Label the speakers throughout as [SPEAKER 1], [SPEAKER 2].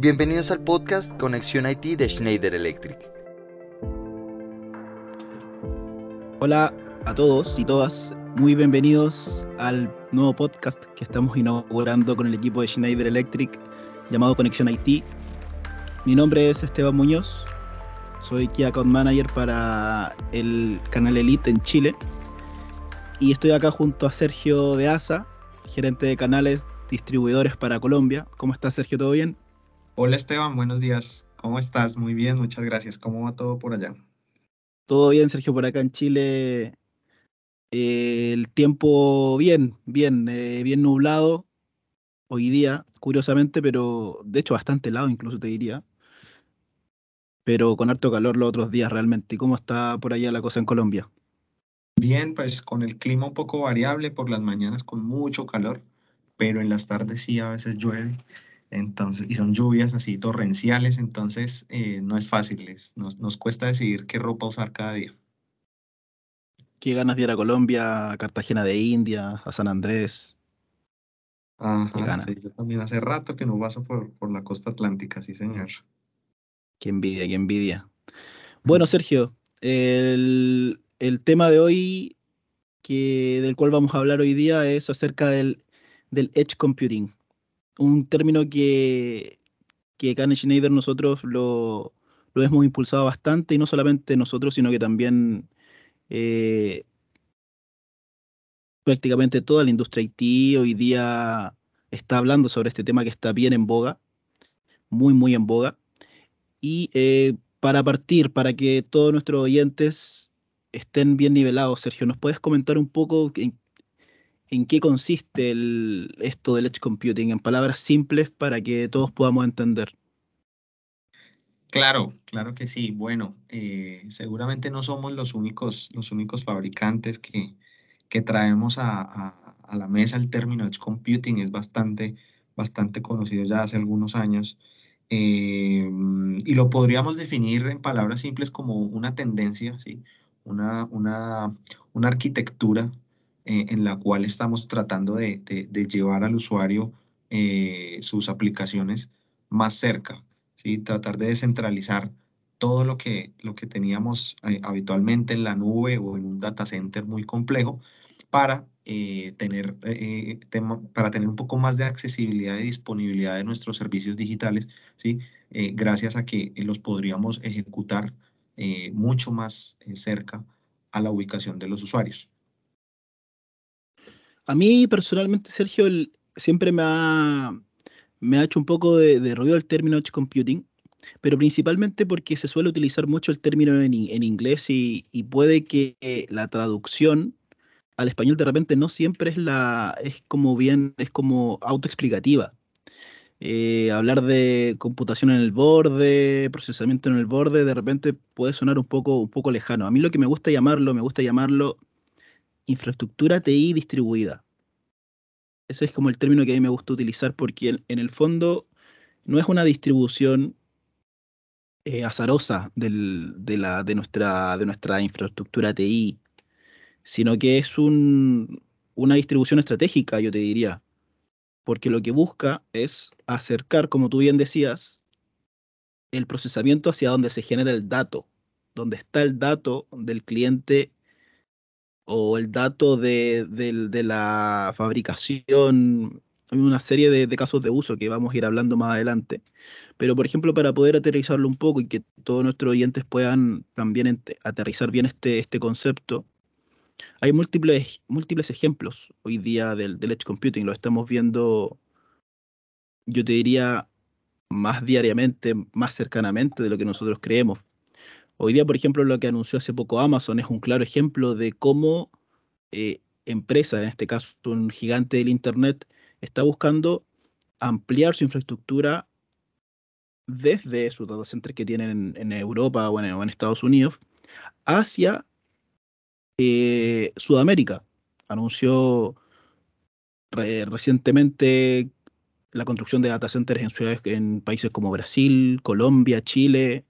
[SPEAKER 1] Bienvenidos al podcast Conexión IT de Schneider Electric.
[SPEAKER 2] Hola a todos y todas, muy bienvenidos al nuevo podcast que estamos inaugurando con el equipo de Schneider Electric llamado Conexión IT. Mi nombre es Esteban Muñoz, soy Key Account Manager para el canal Elite en Chile y estoy acá junto a Sergio de ASA, gerente de canales distribuidores para Colombia. ¿Cómo estás, Sergio? ¿Todo bien?
[SPEAKER 3] Hola, Esteban. Buenos días. ¿Cómo estás? Muy bien, muchas gracias. ¿Cómo va todo por allá?
[SPEAKER 2] Todo bien, Sergio, por acá en Chile. Eh, el tiempo bien, bien, eh, bien nublado hoy día, curiosamente, pero de hecho bastante helado incluso te diría. Pero con harto calor los otros días realmente. ¿Y cómo está por allá la cosa en Colombia?
[SPEAKER 3] Bien, pues con el clima un poco variable, por las mañanas con mucho calor, pero en las tardes sí a veces llueve. Entonces, y son lluvias así torrenciales, entonces eh, no es fácil, nos, nos, cuesta decidir qué ropa usar cada día.
[SPEAKER 2] ¿Qué ganas de ir a Colombia, a Cartagena de India, a San Andrés?
[SPEAKER 3] Ajá, sí, yo también hace rato que no paso por, por la costa atlántica, sí señor.
[SPEAKER 2] Qué envidia, qué envidia. Bueno, Sergio, el, el tema de hoy que, del cual vamos a hablar hoy día es acerca del, del edge computing un término que, que en Schneider nosotros lo, lo, hemos impulsado bastante, y no solamente nosotros, sino que también eh, prácticamente toda la industria IT hoy día está hablando sobre este tema que está bien en boga, muy, muy en boga. Y eh, para partir, para que todos nuestros oyentes estén bien nivelados, Sergio, ¿nos puedes comentar un poco en en qué consiste esto del edge computing, en palabras simples para que todos podamos entender.
[SPEAKER 3] Claro, claro que sí. Bueno, eh, seguramente no somos los únicos, los únicos fabricantes que, que traemos a, la mesa el término edge computing. Es bastante, bastante conocido ya hace algunos años. Eh, y lo podríamos definir en palabras simples como una tendencia, ¿sí? una, una, una arquitectura eh, en la cual estamos tratando de, llevar al usuario eh, sus aplicaciones más cerca, ¿sí? tratar de descentralizar todo lo que, lo que teníamos eh, habitualmente en la nube o en un data center muy complejo para, tener, para tener un poco más de accesibilidad y disponibilidad de nuestros servicios digitales, ¿sí? gracias a que los podríamos ejecutar mucho más cerca a la ubicación de los usuarios.
[SPEAKER 2] A mí personalmente, Sergio, siempre me ha, hecho un poco de, ruido el término edge computing, pero principalmente porque se suele utilizar mucho el término en, inglés y, puede que la traducción al español de repente no siempre es la es como bien es como autoexplicativa. Eh, hablar de computación en el borde, procesamiento en el borde, de repente puede sonar un poco, un poco lejano. A mí lo que me gusta llamarlo, me gusta llamarlo infraestructura TI distribuida. Ese es como el término que a mí me gusta utilizar porque en, el fondo no es una distribución eh, azarosa de, la, de, nuestra, de nuestra infraestructura TI, sino que es una distribución estratégica, yo te diría, porque lo que busca es acercar, como tú bien decías, el procesamiento hacia donde se genera el dato, donde está el dato del cliente o el dato de, la fabricación. Una serie de, casos de uso que vamos a ir hablando más adelante. Pero, por ejemplo, para poder aterrizarlo un poco y que todos nuestros oyentes puedan también aterrizar bien este, este concepto, hay múltiples, múltiples ejemplos hoy día del, del edge computing. Lo estamos viendo, yo te diría, más diariamente, más cercanamente de lo que nosotros creemos. Hoy día, por ejemplo, lo que anunció hace poco Amazon es un claro ejemplo de cómo eh, empresa, en este caso un gigante del Internet, está buscando ampliar su infraestructura desde sus data centers que tienen en, Europa o en, Estados Unidos hacia eh, Sudamérica. Anunció recientemente la construcción de data centers en ciudades en países como Brasil, Colombia, Chile,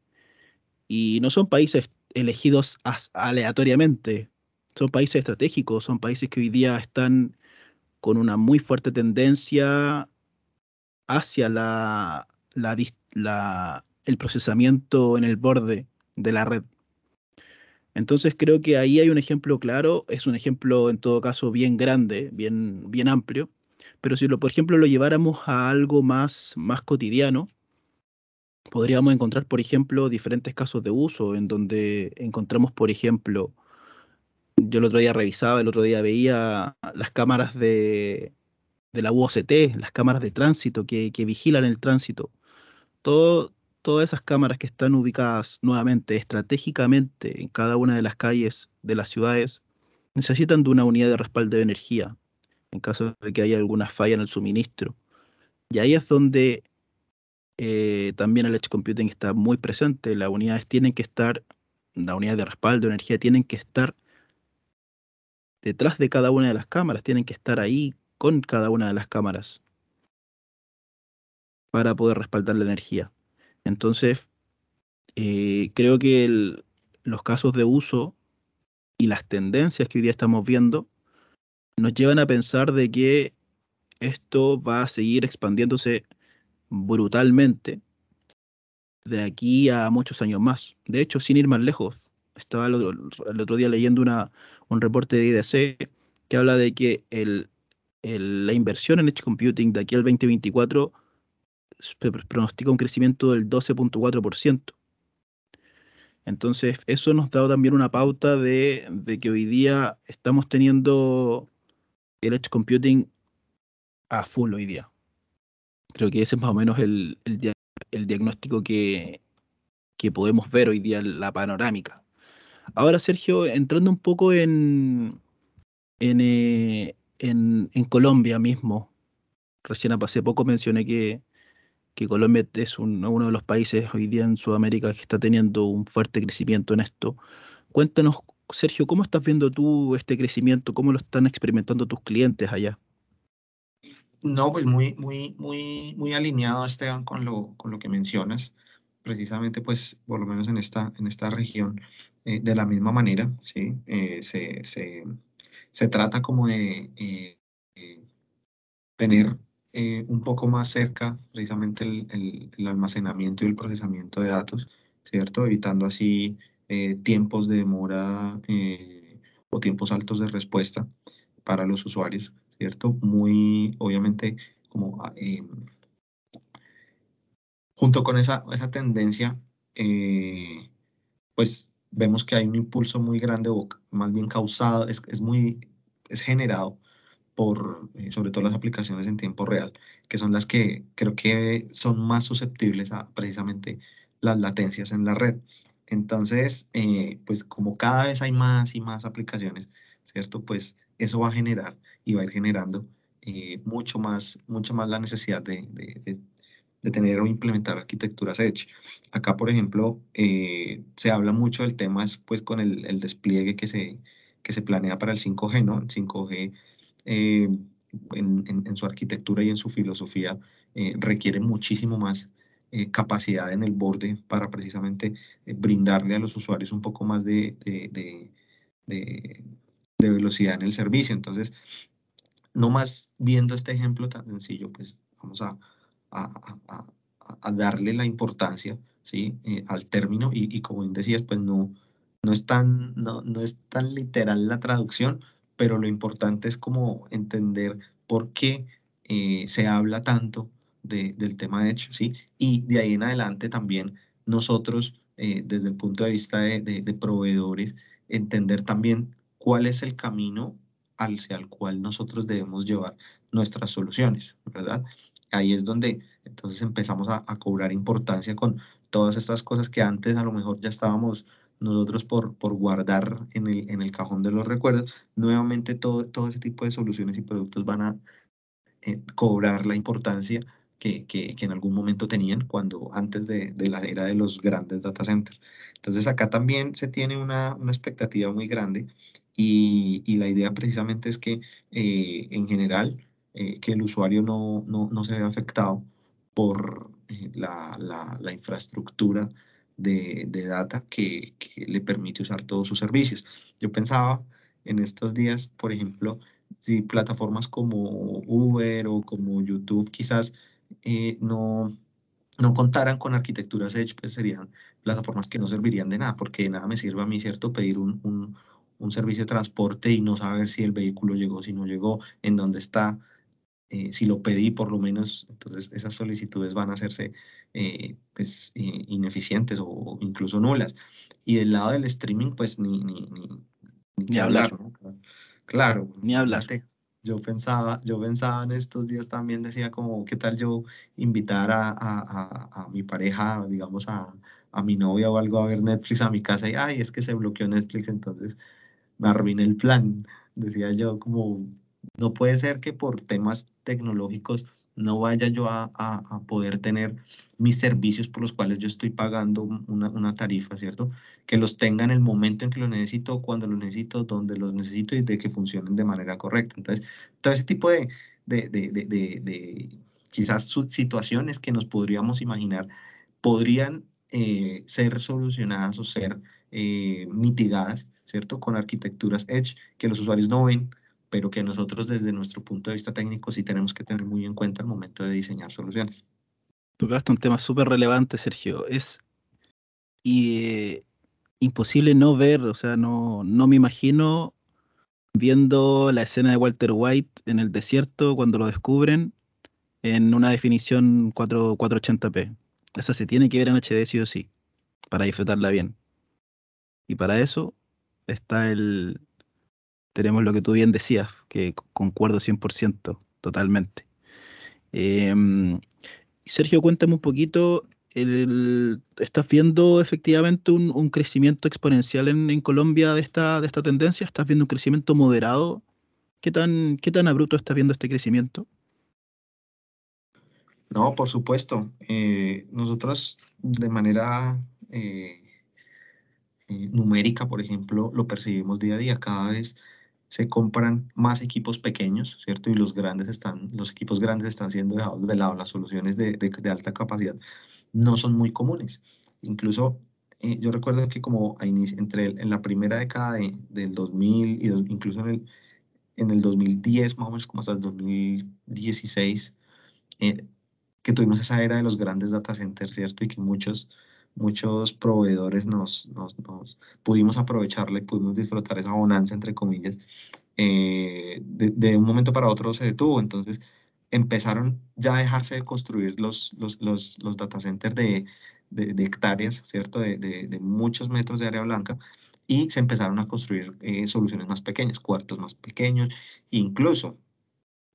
[SPEAKER 2] y no son países elegidos aleatoriamente, son países estratégicos, son países que hoy día están con una muy fuerte tendencia hacia la, el procesamiento en el borde de la red. Entonces creo que ahí hay un ejemplo claro, es un ejemplo en todo caso bien grande, bien, bien amplio, pero si lo, por ejemplo lo lleváramos a algo más, más cotidiano, podríamos encontrar, por ejemplo, diferentes casos de uso en donde encontramos, por ejemplo, yo el otro día revisaba, el otro día veía las cámaras de, de la UOCT, las cámaras de tránsito que, que vigilan el tránsito. Todo, todas esas cámaras que están ubicadas nuevamente estratégicamente en cada una de las calles de las ciudades necesitan de una unidad de respaldo de energía en caso de que haya alguna falla en el suministro. Y ahí es donde eh, también el Edge Computing está muy presente. Las unidades tienen que estar, la unidad de respaldo energía tienen que estar detrás de cada una de las cámaras, tienen que estar ahí con cada una de las cámaras para poder respaldar la energía. Entonces, eh, creo que los casos de uso y las tendencias que hoy día estamos viendo nos llevan a pensar de que esto va a seguir expandiéndose brutalmente de aquí a muchos años más. De hecho, sin ir más lejos, estaba el otro, día leyendo una, un reporte de IDC que habla de que el, la inversión en Edge Computing de aquí al 2024 pronostica un crecimiento del 12.4%. Entonces, eso nos da también una pauta de, que hoy día estamos teniendo el Edge Computing a full hoy día. Creo que ese es más o menos el, diagnóstico que, podemos ver hoy día la panorámica. Ahora, Sergio, entrando un poco en, en, eh, en, en Colombia mismo, recién hace poco mencioné que, que Colombia es uno de los países hoy día en Sudamérica que está teniendo un fuerte crecimiento en esto. Cuéntanos, Sergio, ¿cómo estás viendo tú este crecimiento? ¿Cómo lo están experimentando tus clientes allá?
[SPEAKER 3] No, pues muy, muy, muy, muy alineado, Esteban, con lo, con lo que mencionas. Precisamente, pues, por lo menos en esta, en esta región, eh, de la misma manera, ¿sí? Eh, se, se, se, trata como de eh, tener un poco más cerca precisamente el, el, almacenamiento y el procesamiento de datos, ¿cierto? Evitando así tiempos de demora o tiempos altos de respuesta para los usuarios, ¿cierto? Muy, obviamente, como ah, junto con esa, esa tendencia, pues vemos que hay un impulso muy grande, o más bien causado, es, es muy, es generado por eh, sobre todo las aplicaciones en tiempo real, que son las que creo que son más susceptibles a precisamente las latencias en la red. Entonces, eh, pues como cada vez hay más y más aplicaciones, ¿cierto? Pues eso va a generar y va a ir generando eh, mucho, más, mucho más la necesidad de, de, tener o implementar arquitecturas Edge. Acá, por ejemplo, se habla mucho del tema pues, con el, el, despliegue que se, que se planea para el 5G, ¿no? El 5G eh, en, su arquitectura y en su filosofía eh, requiere muchísimo más eh, capacidad en el borde para precisamente brindarle a los usuarios un poco más de, de, velocidad en el servicio. Entonces, no más viendo este ejemplo tan sencillo, pues vamos a, a, a, darle la importancia ¿sí? al término y, y, como decías, pues no, no, es tan, no, no es tan literal la traducción, pero lo importante es como entender por qué eh, se habla tanto del tema de hecho, ¿sí? Y de ahí en adelante también nosotros, eh, desde el punto de vista de, proveedores, entender también cuál es el camino hacia el cual nosotros debemos llevar nuestras soluciones, ¿verdad? Ahí es donde entonces empezamos a, cobrar importancia con todas estas cosas que antes a lo mejor ya estábamos nosotros por, por guardar en el, en el cajón de los recuerdos, nuevamente todo, todo ese tipo de soluciones y productos van a eh, cobrar la importancia que, que, que, en algún momento tenían cuando antes de, de, la era de los grandes data centers. Entonces acá también se tiene una, una expectativa muy grande y, y, la idea precisamente es que eh, en general eh, que el usuario no, no, no, se vea afectado por la, la, la infraestructura de, data que, le permite usar todos sus servicios. Yo pensaba en estos días, por ejemplo, si plataformas como Uber o como YouTube quizás eh, no, no contaran con arquitecturas Edge, pues serían plataformas que no servirían de nada, porque de nada me sirve a mí, ¿cierto?, pedir un, un, un servicio de transporte y no saber si el vehículo llegó, si no llegó, en dónde está, eh, si lo pedí por lo menos, entonces esas solicitudes van a hacerse eh, pues, ineficientes o, incluso nulas. Y del lado del streaming, pues ni, ni,
[SPEAKER 2] ni, hablar.
[SPEAKER 3] Claro,
[SPEAKER 2] ni hablar.
[SPEAKER 3] Yo pensaba, yo pensaba en estos días también, decía como, ¿qué tal yo invitar a, a, a, mi pareja, digamos, a, a mi novia o algo a ver Netflix a mi casa y, ay, es que se bloqueó Netflix, entonces me arruiné el plan. Decía yo como, no puede ser que por temas tecnológicos no vaya yo a, a, poder tener mis servicios por los cuales yo estoy pagando una, una, tarifa, ¿cierto? Que los tenga en el momento en que lo necesito, cuando lo necesito, donde los necesito y de que funcionen de manera correcta. Entonces, todo ese tipo de, de, de, de quizás situaciones que nos podríamos imaginar podrían eh, ser solucionadas o ser eh, mitigadas, ¿cierto? Con arquitecturas Edge que los usuarios no ven, pero que nosotros desde nuestro punto de vista técnico sí tenemos que tener muy en cuenta al momento de diseñar soluciones.
[SPEAKER 2] Tocaste un tema súper relevante, Sergio. Es y, imposible no ver, o sea, no, no me imagino viendo la escena de Walter White en el desierto cuando lo descubren en una definición 4, 480p. Esa se tiene que ver en HD sí o sí, para disfrutarla bien. Y para eso está el, tenemos lo que tú bien decías, que concuerdo 100%, totalmente. Em, Sergio, cuéntame un poquito, ¿estás viendo efectivamente un, crecimiento exponencial en, Colombia de esta, de esta tendencia? ¿Estás viendo un crecimiento moderado? ¿Qué tan, qué tan abrupto estás viendo este crecimiento?
[SPEAKER 3] No, por supuesto. Eh, nosotros de manera eh, eh, numérica, por ejemplo, lo percibimos día a día. Cada vez se compran más equipos pequeños, ¿cierto? Y los grandes están, los equipos grandes están siendo dejados de lado. Las soluciones de, alta capacidad no son muy comunes. Incluso eh, yo recuerdo que como a entre en la primera década del 2000 y incluso en el, en el 2010, más o menos como hasta el 2016, eh, que tuvimos esa era de los grandes data centers, ¿cierto? Y que muchos muchos proveedores nos, nos, pudimos aprovecharla y pudimos disfrutar esa bonanza, entre comillas, eh, de, un momento para otro se detuvo. Entonces empezaron ya a dejarse de construir los, los, los, los data centers de, de, hectáreas, ¿cierto? De, muchos metros de área blanca y se empezaron a construir eh, soluciones más pequeñas, cuartos más pequeños, incluso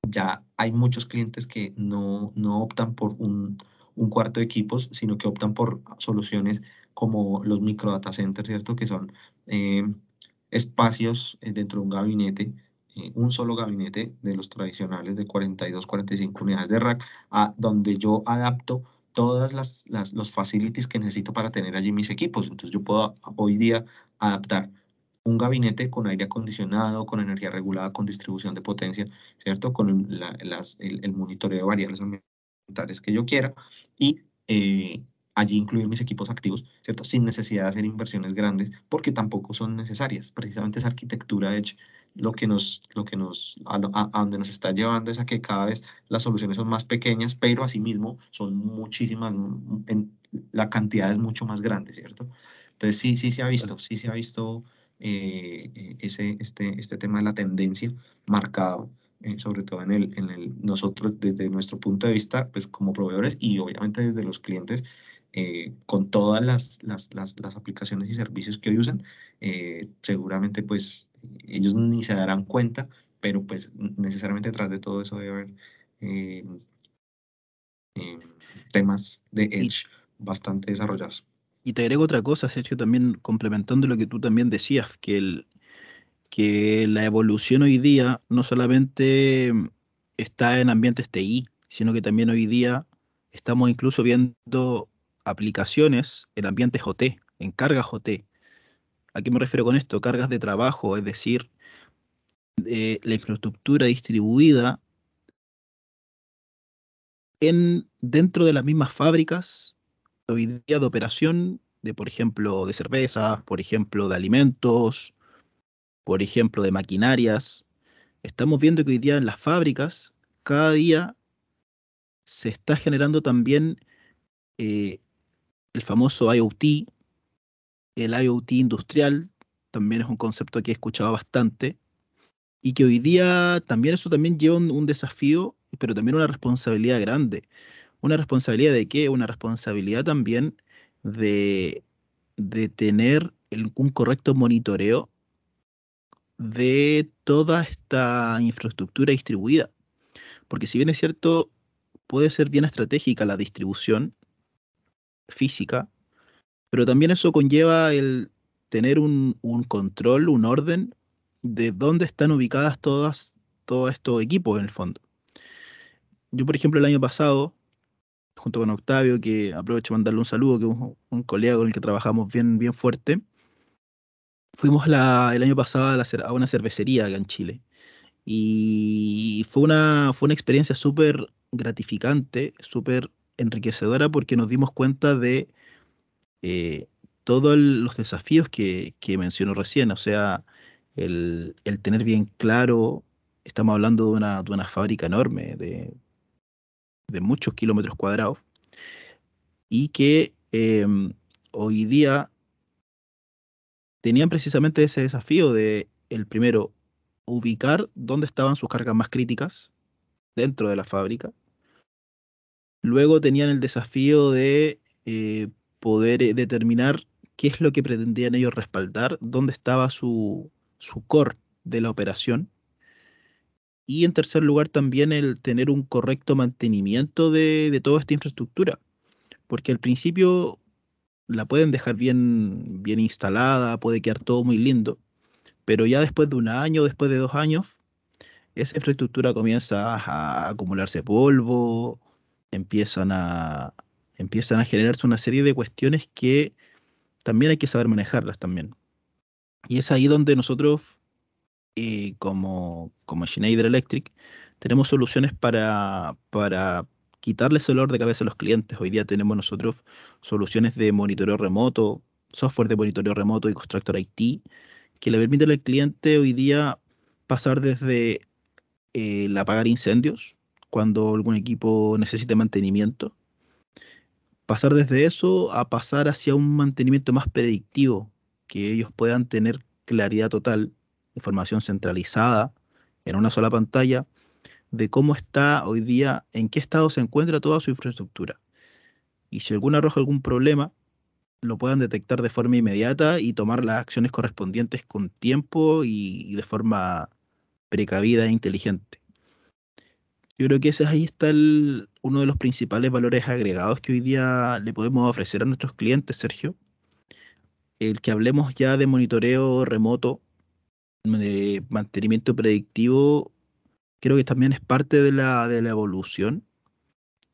[SPEAKER 3] ya hay muchos clientes que no, no optan por un un cuarto de equipos, sino que optan por soluciones como los micro data centers, ¿cierto? Que son eh, espacios eh, dentro de un gabinete, eh, un solo gabinete de los tradicionales de 42, 45 unidades de rack, a donde yo adapto todas las, las, los facilities que necesito para tener allí mis equipos. Entonces yo puedo hoy día adaptar un gabinete con aire acondicionado, con energía regulada, con distribución de potencia, ¿cierto? Con las, el, el, monitoreo de variables que yo quiera y eh, allí incluir mis equipos activos, ¿cierto? Sin necesidad de hacer inversiones grandes, porque tampoco son necesarias. Precisamente esa arquitectura Edge lo que nos, lo que nos, a, donde nos está llevando es a que cada vez las soluciones son más pequeñas, pero asimismo son muchísimas, en, la cantidad es mucho más grande, ¿cierto? Entonces sí, sí se ha visto, sí se ha visto eh, eh, ese, este, este tema de la tendencia marcado eh, sobre todo en el, en el, nosotros desde nuestro punto de vista, pues como proveedores y obviamente desde los clientes, eh, con todas las, las, las, aplicaciones y servicios que hoy usan, eh, seguramente pues ellos ni se darán cuenta, pero pues necesariamente detrás de todo eso debe haber temas de Edge bastante desarrollados.
[SPEAKER 2] Y te agrego otra cosa, Sergio, también complementando lo que tú también decías, que el, que la evolución hoy día no solamente está en ambientes TI, sino que también hoy día estamos incluso viendo aplicaciones en ambientes OT, en cargas OT. ¿A qué me refiero con esto? Cargas de trabajo, es decir, de la infraestructura distribuida en, dentro de las mismas fábricas hoy día de operación de, por ejemplo, de cervezas, por ejemplo, de alimentos, por ejemplo, de maquinarias. Estamos viendo que hoy día en las fábricas, cada día se está generando también eh, el famoso IoT, el IoT industrial, también es un concepto que he escuchado bastante y que hoy día también eso también lleva un, desafío, pero también una responsabilidad grande. ¿Una responsabilidad de qué? Una responsabilidad también de, de tener un correcto monitoreo de toda esta infraestructura distribuida. Porque si bien es cierto, puede ser bien estratégica la distribución física, pero también eso conlleva el tener un, un control, un orden de dónde están ubicadas todas, todos estos equipos en el fondo. Yo, por ejemplo, el año pasado, junto con Octavio, que aprovecho de mandarle un saludo, que es un, colega con el que trabajamos bien, bien fuerte, fuimos el año pasado a, una cervecería acá en Chile. Y fue una, fue una experiencia súper gratificante, súper enriquecedora, porque nos dimos cuenta de eh, todos los desafíos que, que mencionó recién. O sea, el, tener bien claro, estamos hablando de una, de una fábrica enorme, de, muchos kilómetros cuadrados, y que em, hoy día tenían precisamente ese desafío de, el primero, ubicar dónde estaban sus cargas más críticas dentro de la fábrica. Luego tenían el desafío de eh, poder eh, determinar qué es lo que pretendían ellos respaldar, dónde estaba su, su core de la operación. Y en tercer lugar también el tener un correcto mantenimiento de, toda esta infraestructura. Porque al principio la pueden dejar bien, bien instalada, puede quedar todo muy lindo, pero ya después de un año, después de dos años, esa infraestructura comienza a, acumularse polvo, empiezan a, empiezan a generarse una serie de cuestiones que también hay que saber manejarlas también. Y es ahí donde nosotros, eh, como, como Schneider Electric, tenemos soluciones para, para quitarles el dolor de cabeza a los clientes. Hoy día tenemos nosotros soluciones de monitoreo remoto, software de monitoreo remoto y Constructor IT, que le permiten al cliente hoy día pasar desde eh, el apagar incendios cuando algún equipo necesite mantenimiento, pasar desde eso a pasar hacia un mantenimiento más predictivo, que ellos puedan tener claridad total, información centralizada en una sola pantalla de cómo está hoy día, en qué estado se encuentra toda su infraestructura. Y si alguna arroja algún problema, lo puedan detectar de forma inmediata y tomar las acciones correspondientes con tiempo y, de forma precavida e inteligente. Yo creo que ese ahí está uno de los principales valores agregados que hoy día le podemos ofrecer a nuestros clientes, Sergio, el que hablemos ya de monitoreo remoto, de mantenimiento predictivo, creo que también es parte de la, de la evolución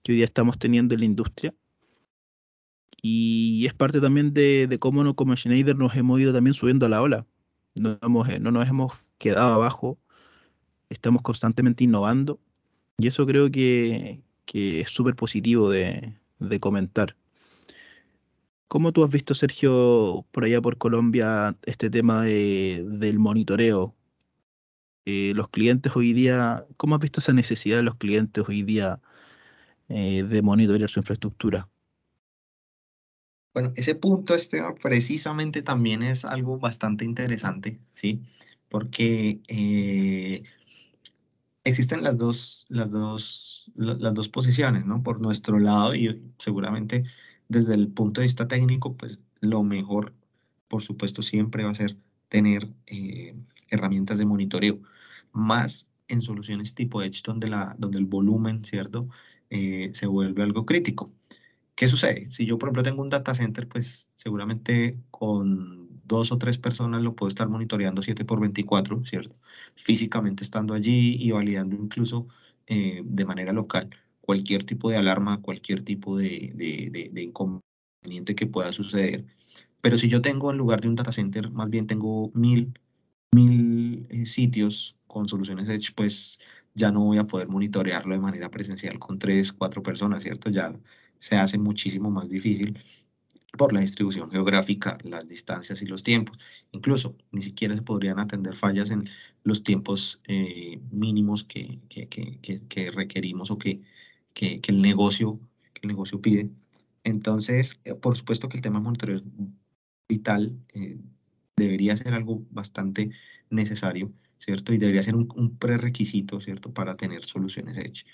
[SPEAKER 2] que hoy día estamos teniendo en la industria. Y es parte también de, cómo no, como Schneider nos hemos ido también subiendo a la ola. No, eh, no nos hemos quedado abajo, estamos constantemente innovando. Y eso creo que, es súper positivo de comentar. ¿Cómo tú has visto, Sergio, por allá por Colombia, este tema del monitoreo? Eh, los clientes hoy día, ¿cómo has visto esa necesidad de los clientes hoy día eh, de monitorear su infraestructura?
[SPEAKER 3] Bueno, ese punto, Esteban, precisamente también es algo bastante interesante, ¿sí? Porque eh, existen las dos, las, dos, las dos posiciones, ¿no? Por nuestro lado, y seguramente desde el punto de vista técnico, pues lo mejor, por supuesto, siempre va a ser tener eh, herramientas de monitoreo, más en soluciones tipo Edge donde, la, donde el volumen, ¿cierto? Eh, se vuelve algo crítico. ¿Qué sucede? Si yo, por ejemplo, tengo un data center, pues seguramente con dos o tres personas lo puedo estar monitoreando 7 por 24, ¿cierto? Físicamente estando allí y validando incluso eh, de manera local cualquier tipo de alarma, cualquier tipo de, de, inconveniente que pueda suceder. Pero si yo tengo en lugar de un data center, más bien tengo mil, mil eh, sitios con soluciones Edge, pues ya no voy a poder monitorearlo de manera presencial con tres, cuatro personas, ¿cierto? Ya se hace muchísimo más difícil por la distribución geográfica, las distancias y los tiempos. Incluso ni siquiera se podrían atender fallas en los tiempos eh, mínimos que, que, que, que, requerimos o que, el negocio, que el negocio pide Entonces, eh, por supuesto que el tema de monitoreo es vital, eh, debería ser algo bastante necesario, ¿cierto? Y debería ser un, un prerequisito, ¿cierto? Para tener soluciones Edge.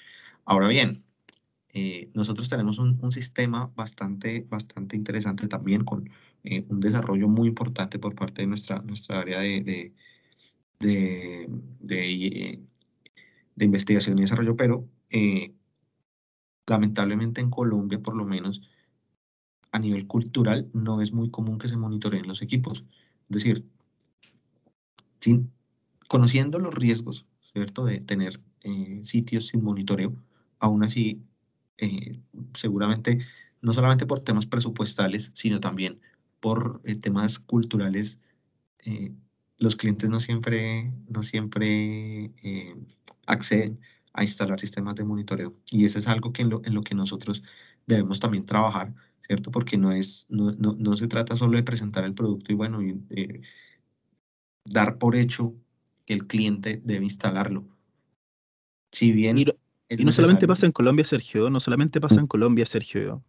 [SPEAKER 3] Ahora bien, eh, nosotros tenemos un, un, sistema bastante, bastante interesante también con eh, un desarrollo muy importante por parte de nuestra, nuestra área de, de, de, investigación y desarrollo, pero lamentablemente en Colombia, por lo menos, a nivel cultural, no es muy común que se monitoreen los equipos. Es decir, sin, conociendo los riesgos, ¿cierto?, de tener eh, sitios sin monitoreo, aún así, eh, seguramente, no solamente por temas presupuestales, sino también por eh, temas culturales, los clientes no siempre, no siempre acceden a instalar sistemas de monitoreo. Y eso es algo que en, lo, en lo que nosotros debemos también trabajar, ¿cierto? Porque no, es, no, no, no se trata solo de presentar el producto y, bueno, y, eh, dar por hecho que el cliente debe instalarlo. Si bien...
[SPEAKER 2] Y, y no solamente pasa en Colombia, Sergio, no solamente pasa en Colombia, Sergio.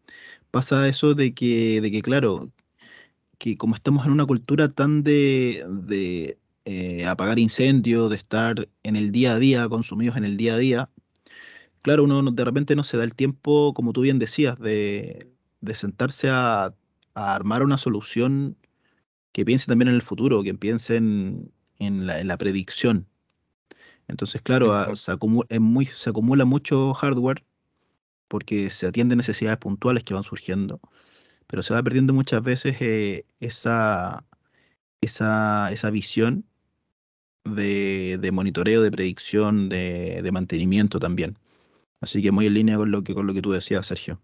[SPEAKER 2] Pasa eso de que, de que claro, que como estamos en una cultura tan de, de eh, apagar incendios, de estar en el día a día, consumidos en el día a día, claro, uno de repente no se da el tiempo, como tú bien decías, de, de sentarse a, a, armar una solución que piense también en el futuro, que piense en, en, la, en la, predicción. Entonces, claro, a, se, acumula, muy, se acumula mucho hardware porque se atienden necesidades puntuales que van surgiendo pero se va perdiendo muchas veces eh, esa, esa, esa, visión de, de, monitoreo, de predicción, de, de, mantenimiento también. Así que muy en línea con lo que, con lo que tú decías, Sergio.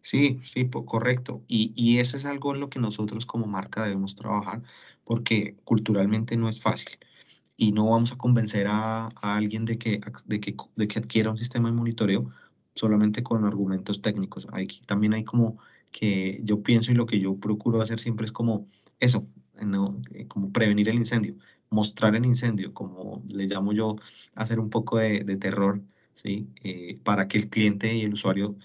[SPEAKER 3] Sí, sí, correcto. Y, y eso es algo en lo que nosotros como marca debemos trabajar, porque culturalmente no es fácil. Y no vamos a convencer a, a alguien de que, de, que, de que adquiera un sistema de monitoreo solamente con argumentos técnicos. Aquí también hay como que yo pienso y lo que yo procuro hacer siempre es como eso, ¿no? Eh, como prevenir el incendio, mostrar el incendio, como le llamo yo, hacer un poco de, de terror, ¿sí? Eh, para que el cliente y el usuario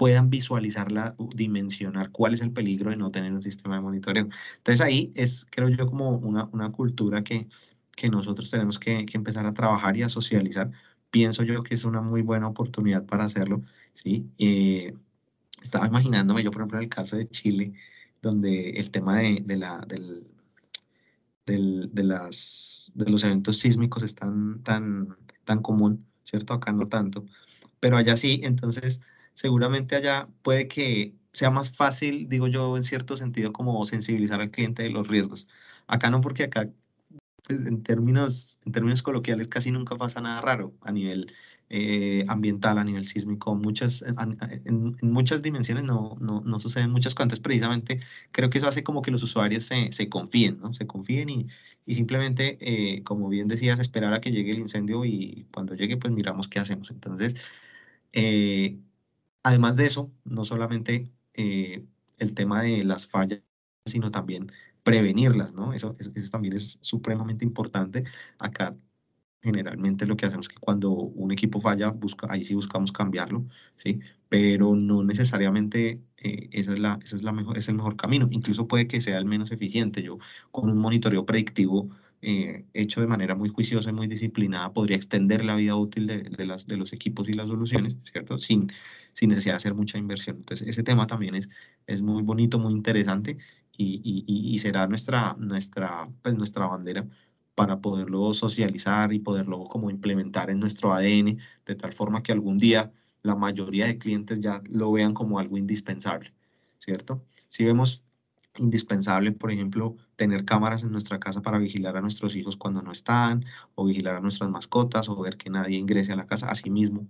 [SPEAKER 3] puedan visualizarla, dimensionar cuál es el peligro de no tener un sistema de monitoreo. Entonces ahí es, creo yo, como una, una cultura que, que nosotros tenemos que, que, empezar a trabajar y a socializar. Pienso yo que es una muy buena oportunidad para hacerlo, ¿sí? Eh, estaba imaginándome yo, por ejemplo, en el caso de Chile, donde el tema de, de la, del, del, de, las, de los eventos sísmicos es tan, tan, tan común, ¿cierto? Acá no tanto, pero allá sí, entonces seguramente allá puede que sea más fácil, digo yo, en cierto sentido, como sensibilizar al cliente de los riesgos. Acá no, porque acá, pues, en, términos, en términos coloquiales, casi nunca pasa nada raro a nivel eh, ambiental, a nivel sísmico, muchas, en, en, en muchas dimensiones no, no, no, suceden muchas cosas. precisamente creo que eso hace como que los usuarios se, se confíen, ¿no? Se confíen y, y simplemente, eh, como bien decías, esperar a que llegue el incendio y cuando llegue, pues miramos qué hacemos. Entonces, eh, además de eso, no solamente eh, el tema de las fallas, sino también prevenirlas, ¿no? Eso, eso, eso también es supremamente importante. Acá generalmente lo que hacemos es que cuando un equipo falla, busca, ahí sí buscamos cambiarlo, ¿sí? Pero no necesariamente eh, esa es la, esa es la mejor, es el mejor camino. Incluso puede que sea el menos eficiente. Yo con un monitoreo predictivo eh, hecho de manera muy juiciosa y muy disciplinada podría extender la vida útil de, los equipos y las soluciones, ¿cierto? Sin, sin necesidad de hacer mucha inversión. Entonces, ese tema también es, es muy bonito, muy interesante y, y, y será nuestra, nuestra, pues, nuestra bandera para poderlo socializar y poderlo como implementar en nuestro ADN, de tal forma que algún día la mayoría de clientes ya lo vean como algo indispensable, ¿cierto? Si vemos indispensable, por ejemplo, tener cámaras en nuestra casa para vigilar a nuestros hijos cuando no están, o vigilar a nuestras mascotas, o ver que nadie ingrese a la casa. Asimismo,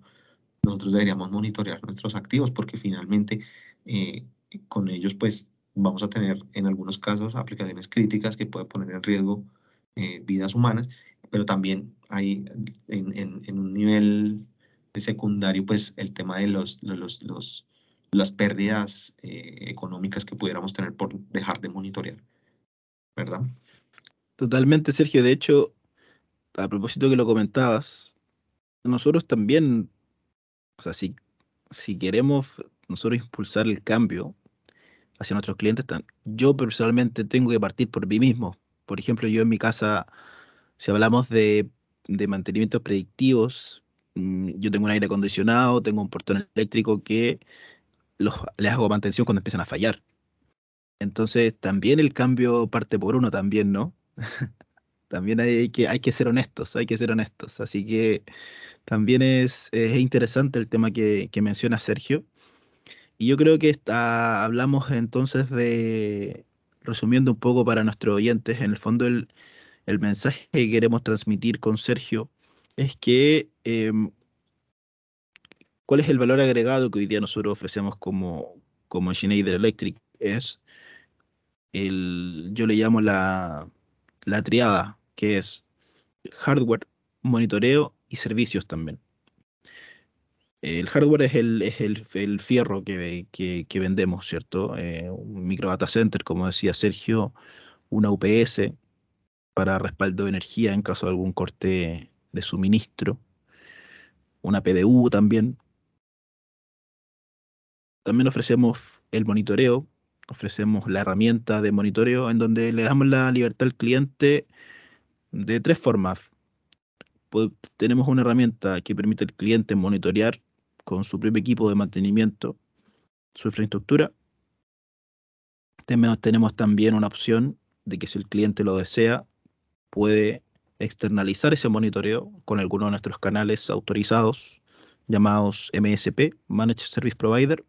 [SPEAKER 3] nosotros deberíamos monitorear nuestros activos porque finalmente eh, con ellos pues vamos a tener en algunos casos aplicaciones críticas que puede poner en riesgo eh, vidas humanas, pero también hay en, en, un nivel secundario, pues el tema de los, los, los las pérdidas eh, económicas que pudiéramos tener por dejar de monitorear, ¿verdad?
[SPEAKER 2] Totalmente, Sergio. De hecho, a propósito que lo comentabas, nosotros también, o sea, si, si queremos nosotros impulsar el cambio hacia nuestros clientes, yo personalmente tengo que partir por mí mismo. Por ejemplo, yo en mi casa, si hablamos de, de mantenimientos predictivos, mm, yo tengo un aire acondicionado, tengo un portón eléctrico que los, les hago mantención cuando empiezan a fallar. Entonces, también el cambio parte por uno también, ¿no? también hay que, hay que ser honestos, hay que ser honestos. Así que también es, es interesante el tema que, que, menciona Sergio. Y yo creo que está, hablamos entonces de, resumiendo un poco para nuestros oyentes, en el fondo el, el mensaje que queremos transmitir con Sergio es que em, cuál es el valor agregado que hoy día nosotros ofrecemos como, como Schneider Electric. Es el, yo le llamo la, la triada que es hardware, monitoreo y servicios también. El hardware es el, es el, fierro que, que, vendemos, ¿cierto? Eh, un micro data center, como decía Sergio, una UPS para respaldo de energía en caso de algún corte de suministro, una PDU también. También ofrecemos el monitoreo, ofrecemos la herramienta de monitoreo en donde le damos la libertad al cliente de tres formas. tenemos una herramienta que permite al cliente monitorear con su propio equipo de mantenimiento su infraestructura. Tenemos también una opción de que si el cliente lo desea, puede externalizar ese monitoreo con alguno de nuestros canales autorizados llamados MSP, Managed Service Provider.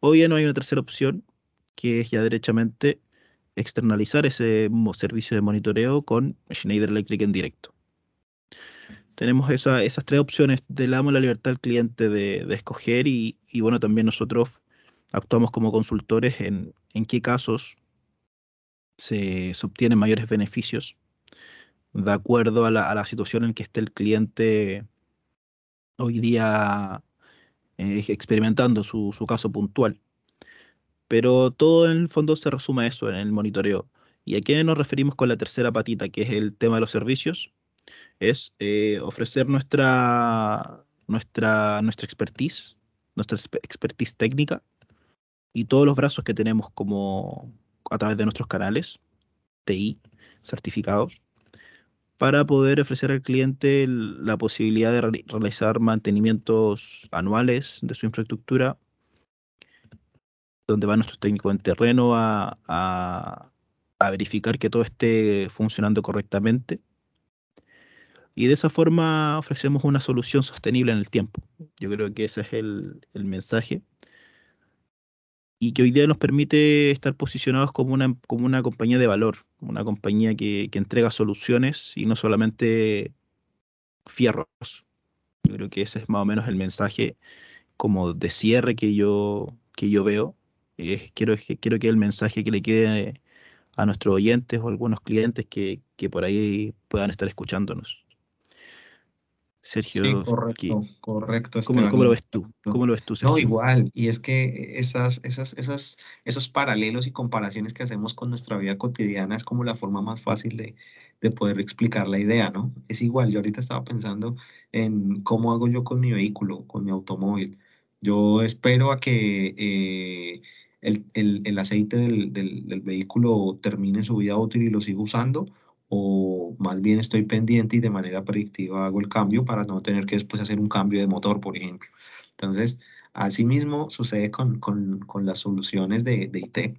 [SPEAKER 2] O bien hay una tercera opción que es ya derechamente externalizar ese servicio de monitoreo con Schneider Electric en directo. Tenemos esas tres opciones, le damos la libertad al cliente de, escoger y, bueno, también nosotros actuamos como consultores en, en qué casos se, obtienen mayores beneficios de acuerdo a la, situación en que esté el cliente hoy día eh, experimentando su, su caso puntual. Pero todo en el fondo se resume a eso, en el monitoreo. ¿Y a qué nos referimos con la tercera patita, que es el tema de los servicios? Es eh, ofrecer nuestra, nuestra, nuestra expertise, nuestra expertise técnica y todos los brazos que tenemos como a través de nuestros canales TI certificados para poder ofrecer al cliente la posibilidad de realizar mantenimientos anuales de su infraestructura donde van nuestros técnicos en terreno a, a, verificar que todo esté funcionando correctamente. Y de esa forma ofrecemos una solución sostenible en el tiempo. Yo creo que ese es el, el mensaje. Y que hoy día nos permite estar posicionados como una, como una compañía de valor, una compañía que, que entrega soluciones y no solamente fierros. Yo creo que ese es más o menos el mensaje como de cierre que yo, que yo veo quiero, quiero que el mensaje que le quede a nuestros oyentes o algunos clientes que, que por ahí puedan estar escuchándonos. Sergio,
[SPEAKER 3] correcto, correcto.
[SPEAKER 2] ¿cómo, ¿cómo, lo ves tú? ¿Cómo lo ves tú,
[SPEAKER 3] No, igual. Y es que esas, esas, esas, esos paralelos y comparaciones que hacemos con nuestra vida cotidiana es como la forma más fácil de, de poder explicar la idea, ¿no? Es igual. Yo ahorita estaba pensando en cómo hago yo con mi vehículo, con mi automóvil. Yo espero a que eh, el, el, el aceite del, del, del, vehículo termine su vida útil y lo sigo usando, o más bien estoy pendiente y de manera predictiva hago el cambio para no tener que después hacer un cambio de motor, por ejemplo. Entonces, asimismo sucede con, con, con las soluciones de, de IT.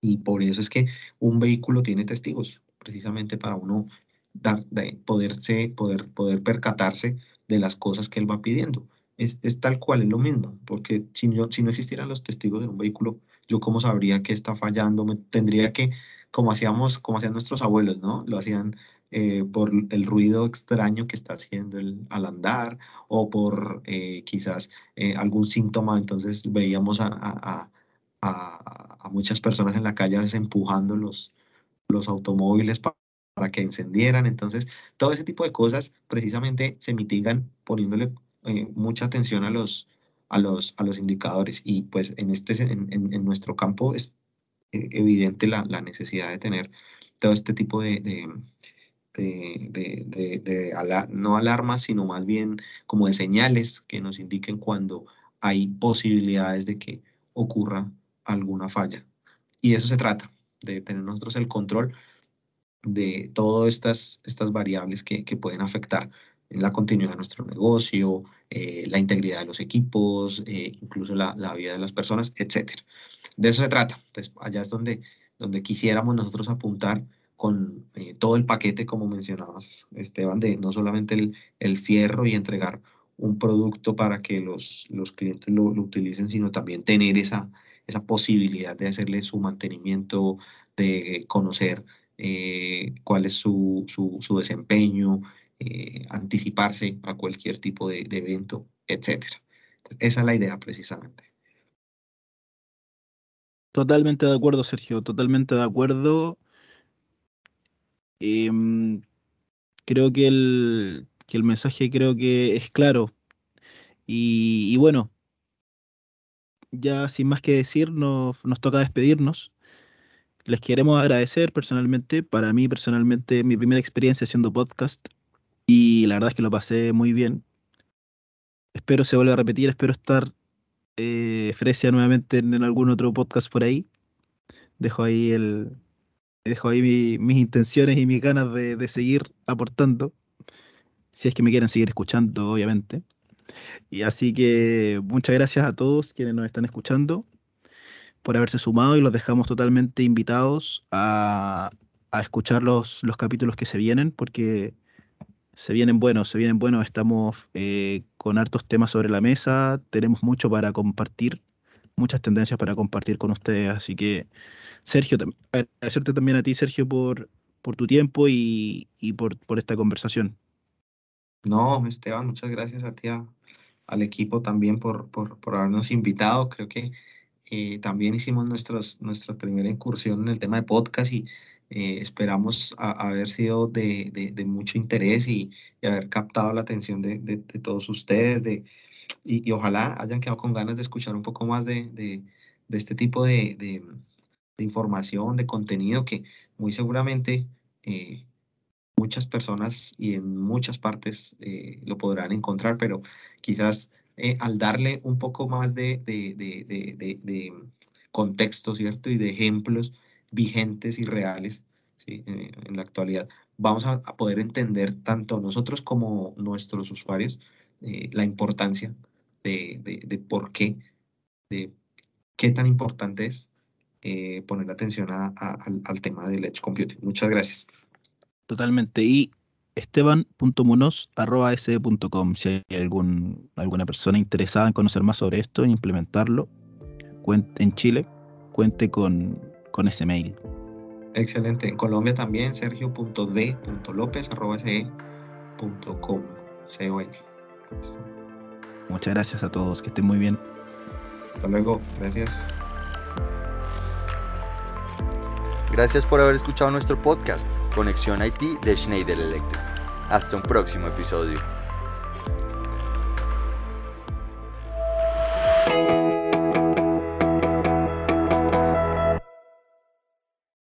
[SPEAKER 3] Y por eso es que un vehículo tiene testigos, precisamente para uno dar, de poderse, poder, poder percatarse de las cosas que él va pidiendo es, es, tal cual, es lo mismo, porque si, yo, si no existieran los testigos de un vehículo, yo cómo sabría que está fallando, me, tendría que, como hacíamos, como hacían nuestros abuelos, ¿no? Lo hacían eh, por el ruido extraño que está haciendo el, al andar o por eh, quizás eh, algún síntoma, entonces veíamos a, a, a, a, muchas personas en la calle empujando los, los automóviles para que encendieran. Entonces, todo ese tipo de cosas precisamente se mitigan poniéndole mucha atención a los, a, los, a los indicadores y pues en, este, en, en, nuestro campo es evidente la, la, necesidad de tener todo este tipo de, de, de, de, no alarmas, sino más bien como de señales que nos indiquen cuando hay posibilidades de que ocurra alguna falla. Y de eso se trata, de tener nosotros el control de todas estas, estas variables que, que pueden afectar la continuidad de nuestro negocio, eh, la integridad de los equipos, eh, incluso la, la, vida de las personas, etc. De eso se trata. Entonces, allá es donde, donde quisiéramos nosotros apuntar con eh, todo el paquete, como mencionabas, Esteban, de no solamente el, el, fierro y entregar un producto para que los, los clientes lo, lo utilicen, sino también tener esa, esa posibilidad de hacerle su mantenimiento, de conocer cuál es su, su, su desempeño, eh, anticiparse a cualquier tipo de, evento, etc. Esa es la idea precisamente.
[SPEAKER 2] Totalmente de acuerdo, Sergio, totalmente de acuerdo. Eh, creo que el, mensaje creo que es claro. Y, y bueno, ya sin más que decir, nos, nos toca despedirnos. Les queremos agradecer personalmente, para mí personalmente, mi primera experiencia haciendo podcast y la verdad es que lo pasé muy bien. Espero se vuelva a repetir, espero estar eh, nuevamente en, en, algún otro podcast por ahí. Dejo ahí el dejo ahí mi, mis intenciones y mis ganas de, de seguir aportando. Si es que me quieren seguir escuchando, obviamente. Y así que muchas gracias a todos quienes nos están escuchando por haberse sumado y los dejamos totalmente invitados a, a escuchar los, los, capítulos que se vienen porque se vienen buenos, se vienen buenos, estamos eh, con hartos temas sobre la mesa, tenemos mucho para compartir, muchas tendencias para compartir con ustedes, así que Sergio, agradecerte también a ti Sergio por, por tu tiempo y, y por, por esta conversación.
[SPEAKER 3] No, Esteban, muchas gracias a ti, a, al equipo también por, por, por, habernos invitado. Creo que eh, también hicimos nuestros, nuestra primera incursión en el tema de podcast y eh, esperamos haber sido de, mucho interés y, haber captado la atención de, todos ustedes de, y, ojalá hayan quedado con ganas de escuchar un poco más de, este tipo de, información, de contenido que muy seguramente... Eh, muchas personas y en muchas partes eh, lo podrán encontrar, pero quizás al darle un poco más de, de, contexto, ¿cierto? Y de ejemplos vigentes y reales ¿sí? eh, en la actualidad, vamos a, a, poder entender tanto nosotros como nuestros usuarios eh, la importancia de, por qué, de qué tan importante es eh, poner atención a, a, al, al tema del Edge Computing. Muchas gracias.
[SPEAKER 2] Totalmente. Y esteban.munoz.com si hay algún, alguna persona interesada en conocer más sobre esto, en implementarlo en Chile, cuente con, con ese mail.
[SPEAKER 3] Excelente. En Colombia también, sergio.d.lopez.com.
[SPEAKER 2] Muchas gracias a todos, que estén muy bien.
[SPEAKER 3] Hasta luego, gracias.
[SPEAKER 1] Gracias por haber escuchado nuestro podcast, Conexión IT de Schneider Electric. Hasta un próximo episodio.